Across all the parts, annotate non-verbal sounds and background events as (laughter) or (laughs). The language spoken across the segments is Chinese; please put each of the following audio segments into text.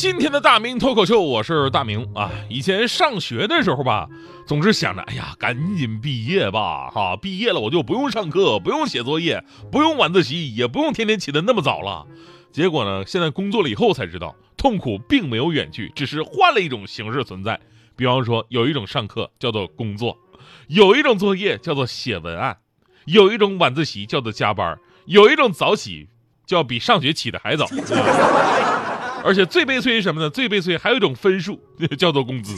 今天的大明脱口秀，我是大明啊。以前上学的时候吧，总是想着，哎呀，赶紧毕业吧，哈，毕业了我就不用上课，不用写作业，不用晚自习，也不用天天起得那么早了。结果呢，现在工作了以后才知道，痛苦并没有远去，只是换了一种形式存在。比方说，有一种上课叫做工作，有一种作业叫做写文案，有一种晚自习叫做加班，有一种早起叫比上学起的还早。而且最悲催是什么呢？最悲催还有一种分数，叫做工资。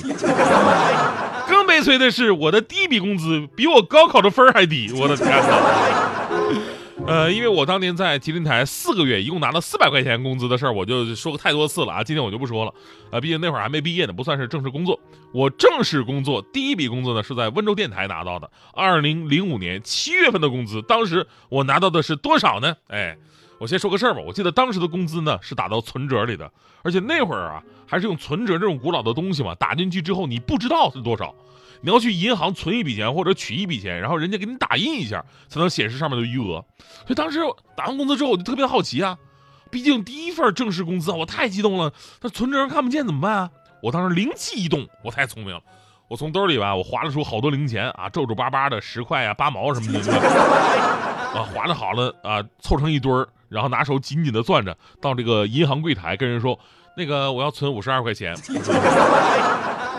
更悲催的是，我的第一笔工资比我高考的分还低。我的天哪！呃，因为我当年在吉林台四个月，一共拿了四百块钱工资的事儿，我就说过太多次了啊。今天我就不说了啊，毕竟那会儿还没毕业呢，不算是正式工作。我正式工作第一笔工资呢，是在温州电台拿到的，二零零五年七月份的工资。当时我拿到的是多少呢？哎。我先说个事儿吧，我记得当时的工资呢是打到存折里的，而且那会儿啊还是用存折这种古老的东西嘛，打进去之后你不知道是多少，你要去银行存一笔钱或者取一笔钱，然后人家给你打印一下才能显示上面的余额。所以当时打完工资之后我就特别好奇啊，毕竟第一份正式工资啊，我太激动了，那存折上看不见怎么办啊？我当时灵机一动，我太聪明了，我从兜里吧我划了出好多零钱啊，皱皱巴巴的十块啊、八毛什么的，啊划的好了啊，凑成一堆儿。然后拿手紧紧的攥着，到这个银行柜台跟人说：“那个我要存五十二块钱。(laughs) ”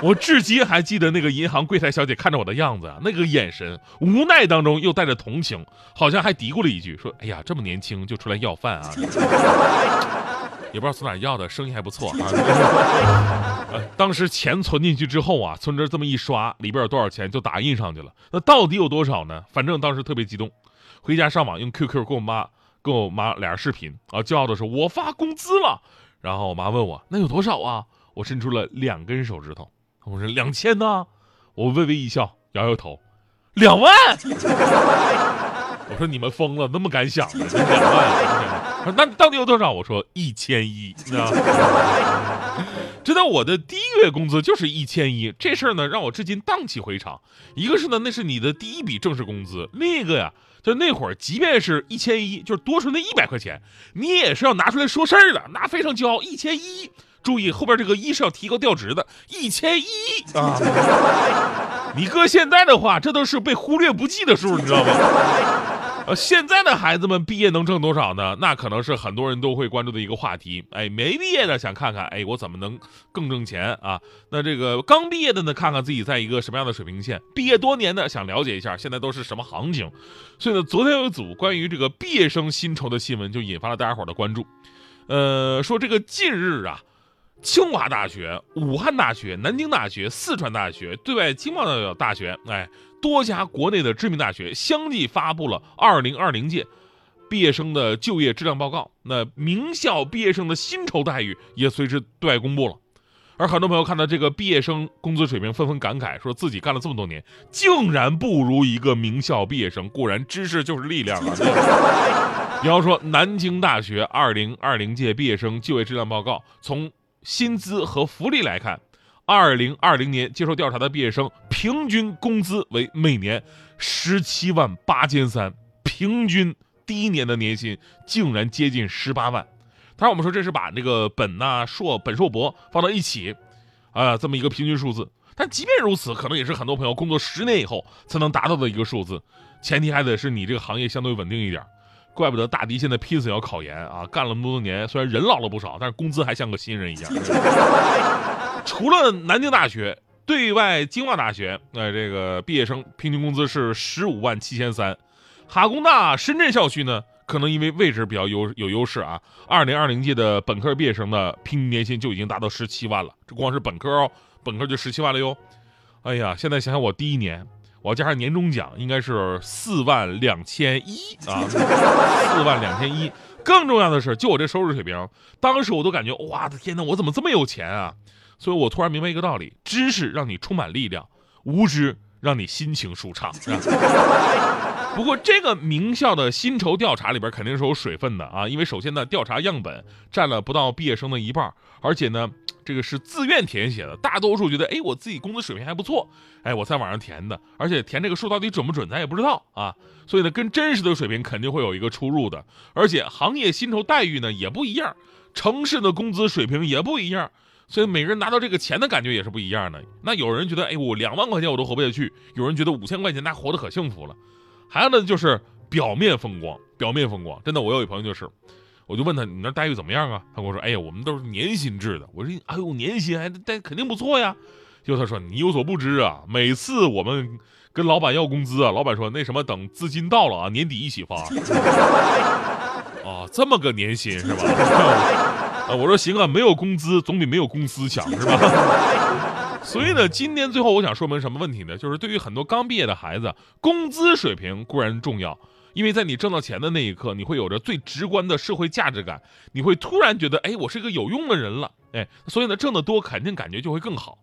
我至今还记得那个银行柜台小姐看着我的样子啊，那个眼神无奈当中又带着同情，好像还嘀咕了一句：“说哎呀，这么年轻就出来要饭啊，(laughs) 也不知道从哪要的，生意还不错啊。(laughs) ”当时钱存进去之后啊，存折这么一刷，里边有多少钱就打印上去了。那到底有多少呢？反正当时特别激动，回家上网用 QQ 跟我妈。跟我妈俩人视频啊，骄傲的说：“我发工资了。”然后我妈问我：“那有多少啊？”我伸出了两根手指头，我说：“两千呢。”我微微一笑，摇摇头：“两万。(laughs) ”我说：“你们疯了，那么敢想呢？两万？(laughs) 那到底有多少？”我说：“一千一。”你知道 (laughs) 我的第一个月工资就是一千一，这事儿呢让我至今荡气回肠。一个是呢，那是你的第一笔正式工资；另一个呀。就那会儿，即便是一千一，就是多出那一百块钱，你也是要拿出来说事儿的，那非常骄傲。一千一，注意后边这个一是要提高调值的，一千一啊！你搁现在的话，这都是被忽略不计的数，你知道吗？呃，现在的孩子们毕业能挣多少呢？那可能是很多人都会关注的一个话题。哎，没毕业的想看看，哎，我怎么能更挣钱啊？那这个刚毕业的呢，看看自己在一个什么样的水平线。毕业多年的想了解一下现在都是什么行情。所以呢，昨天有一组关于这个毕业生薪酬的新闻，就引发了大家伙的关注。呃，说这个近日啊，清华大学、武汉大学、南京大学、四川大学、对外经贸大学，哎。多家国内的知名大学相继发布了2020届毕业生的就业质量报告，那名校毕业生的薪酬待遇也随之对外公布了。而很多朋友看到这个毕业生工资水平，纷纷感慨，说自己干了这么多年，竟然不如一个名校毕业生。果然，知识就是力量啊！(laughs) 比方说，南京大学2020届毕业生就业质量报告，从薪资和福利来看。二零二零年接受调查的毕业生平均工资为每年十七万八千三，平均第一年的年薪竟然接近十八万。当然，我们说这是把那个本呐、硕、本硕博放到一起，啊，这么一个平均数字。但即便如此，可能也是很多朋友工作十年以后才能达到的一个数字。前提还得是你这个行业相对稳定一点。怪不得大迪现在拼死要考研啊！干了那么多年，虽然人老了不少，但是工资还像个新人一样。(laughs) 除了南京大学、对外经贸大学，呃，这个毕业生平均工资是十五万七千三。哈工大深圳校区呢，可能因为位置比较优有优势啊，二零二零届的本科毕业生的平均年薪就已经达到十七万了。这光是本科哦，本科就十七万了哟。哎呀，现在想想我第一年。我加上年终奖，应该是四万两千一 (laughs) 啊，四万两千一。更重要的是，就我这收入水平，当时我都感觉，哇的天哪，我怎么这么有钱啊？所以我突然明白一个道理：知识让你充满力量，无知让你心情舒畅。(laughs) 不过这个名校的薪酬调查里边肯定是有水分的啊，因为首先呢，调查样本占了不到毕业生的一半，而且呢，(tsk) 这个是自愿填写的，大多数觉得，哎，我自己工资水平还不错，哎，我在网上填的，而且填这个数到底准不准，咱也不知道啊，所以呢，跟真实的水平肯定会有一个出入的，而且行业薪酬待遇呢也不一样，城市的工资水平也不一样。所以每个人拿到这个钱的感觉也是不一样的。那有人觉得，哎，我两万块钱我都活不下去；有人觉得五千块钱那活得可幸福了。还有呢，就是表面风光，表面风光。真的，我有一朋友就是，我就问他，你那待遇怎么样啊？他跟我说，哎呀，我们都是年薪制的。我说，哎呦，年薪还待肯定不错呀。就他说，你有所不知啊，每次我们跟老板要工资啊，老板说那什么，等资金到了啊，年底一起发。(laughs) 啊，这么个年薪是吧？(laughs) 啊，我说行啊，没有工资总比没有公司强是吧？所以呢，今天最后我想说明什么问题呢？就是对于很多刚毕业的孩子，工资水平固然重要，因为在你挣到钱的那一刻，你会有着最直观的社会价值感，你会突然觉得，哎，我是一个有用的人了，哎，所以呢，挣得多肯定感觉就会更好。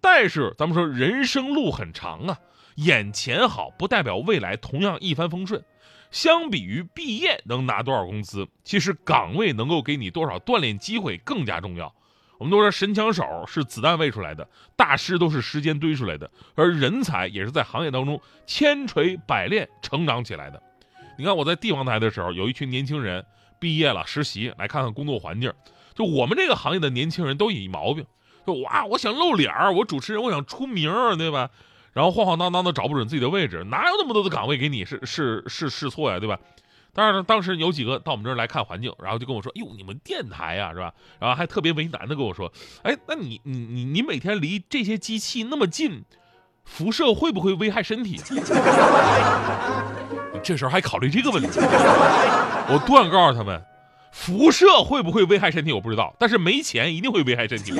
但是咱们说人生路很长啊，眼前好不代表未来同样一帆风顺。相比于毕业能拿多少工资，其实岗位能够给你多少锻炼机会更加重要。我们都说神枪手是子弹喂出来的，大师都是时间堆出来的，而人才也是在行业当中千锤百炼成长起来的。你看我在地方台的时候，有一群年轻人毕业了实习，来看看工作环境。就我们这个行业的年轻人都有一毛病，就哇，我想露脸儿，我主持人，我想出名，对吧？然后晃晃荡荡的找不准自己的位置，哪有那么多的岗位给你试试试试错呀，对吧？当然了，当时有几个到我们这儿来看环境，然后就跟我说：“哟，你们电台呀，是吧？”然后还特别为难的跟我说：“哎，那你你你你每天离这些机器那么近，辐射会不会危害身体？” (laughs) 这时候还考虑这个问题，我断告诉他们：辐射会不会危害身体我不知道，但是没钱一定会危害身体。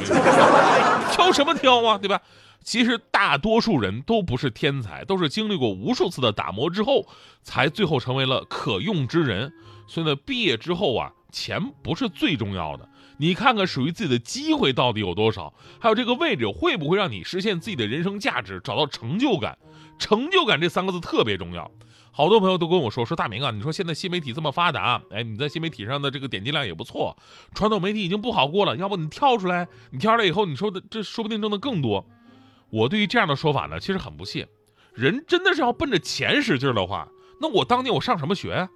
挑什么挑啊，对吧？其实大多数人都不是天才，都是经历过无数次的打磨之后，才最后成为了可用之人。所以呢，毕业之后啊，钱不是最重要的，你看看属于自己的机会到底有多少，还有这个位置会不会让你实现自己的人生价值，找到成就感。成就感这三个字特别重要。好多朋友都跟我说，说大明啊，你说现在新媒体这么发达，哎，你在新媒体上的这个点击量也不错，传统媒体已经不好过了，要不你跳出来，你跳出来以后，你说的这说不定挣的更多。我对于这样的说法呢，其实很不屑。人真的是要奔着钱使劲的话，那我当年我上什么学呀？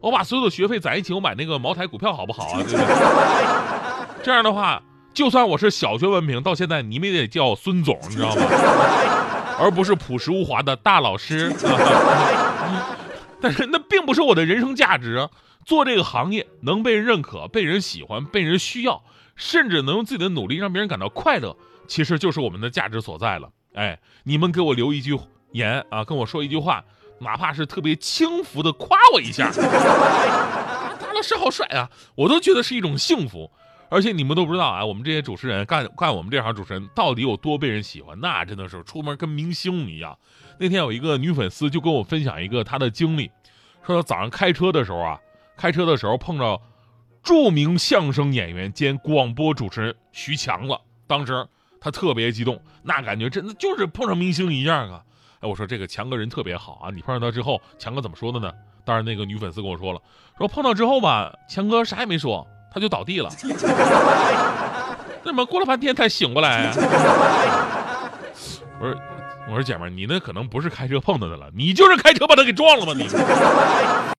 我把所有的学费攒一起，我买那个茅台股票好不好啊？对不对？这样的话，就算我是小学文凭，到现在你们也得叫孙总，你知道吗？而不是朴实无华的大老师。(laughs) 但是那并不是我的人生价值！做这个行业能被人认可、被人喜欢、被人需要，甚至能用自己的努力让别人感到快乐。其实就是我们的价值所在了。哎，你们给我留一句言啊，跟我说一句话，哪怕是特别轻浮的夸我一下，大老师好帅啊，我都觉得是一种幸福。而且你们都不知道啊，我们这些主持人干干我们这行主持人到底有多被人喜欢，那真的是出门跟明星一样。那天有一个女粉丝就跟我分享一个她的经历，说早上开车的时候啊，开车的时候碰到著名相声演员兼广播主持人徐强了，当时。他特别激动，那感觉真的就是碰上明星一样啊！哎，我说这个强哥人特别好啊，你碰上他之后，强哥怎么说的呢？当然，那个女粉丝跟我说了，说碰到之后吧，强哥啥也没说，他就倒地了。(laughs) 怎么过了半天才醒过来？我说，我说姐们儿，你那可能不是开车碰到的了，你就是开车把他给撞了吧你？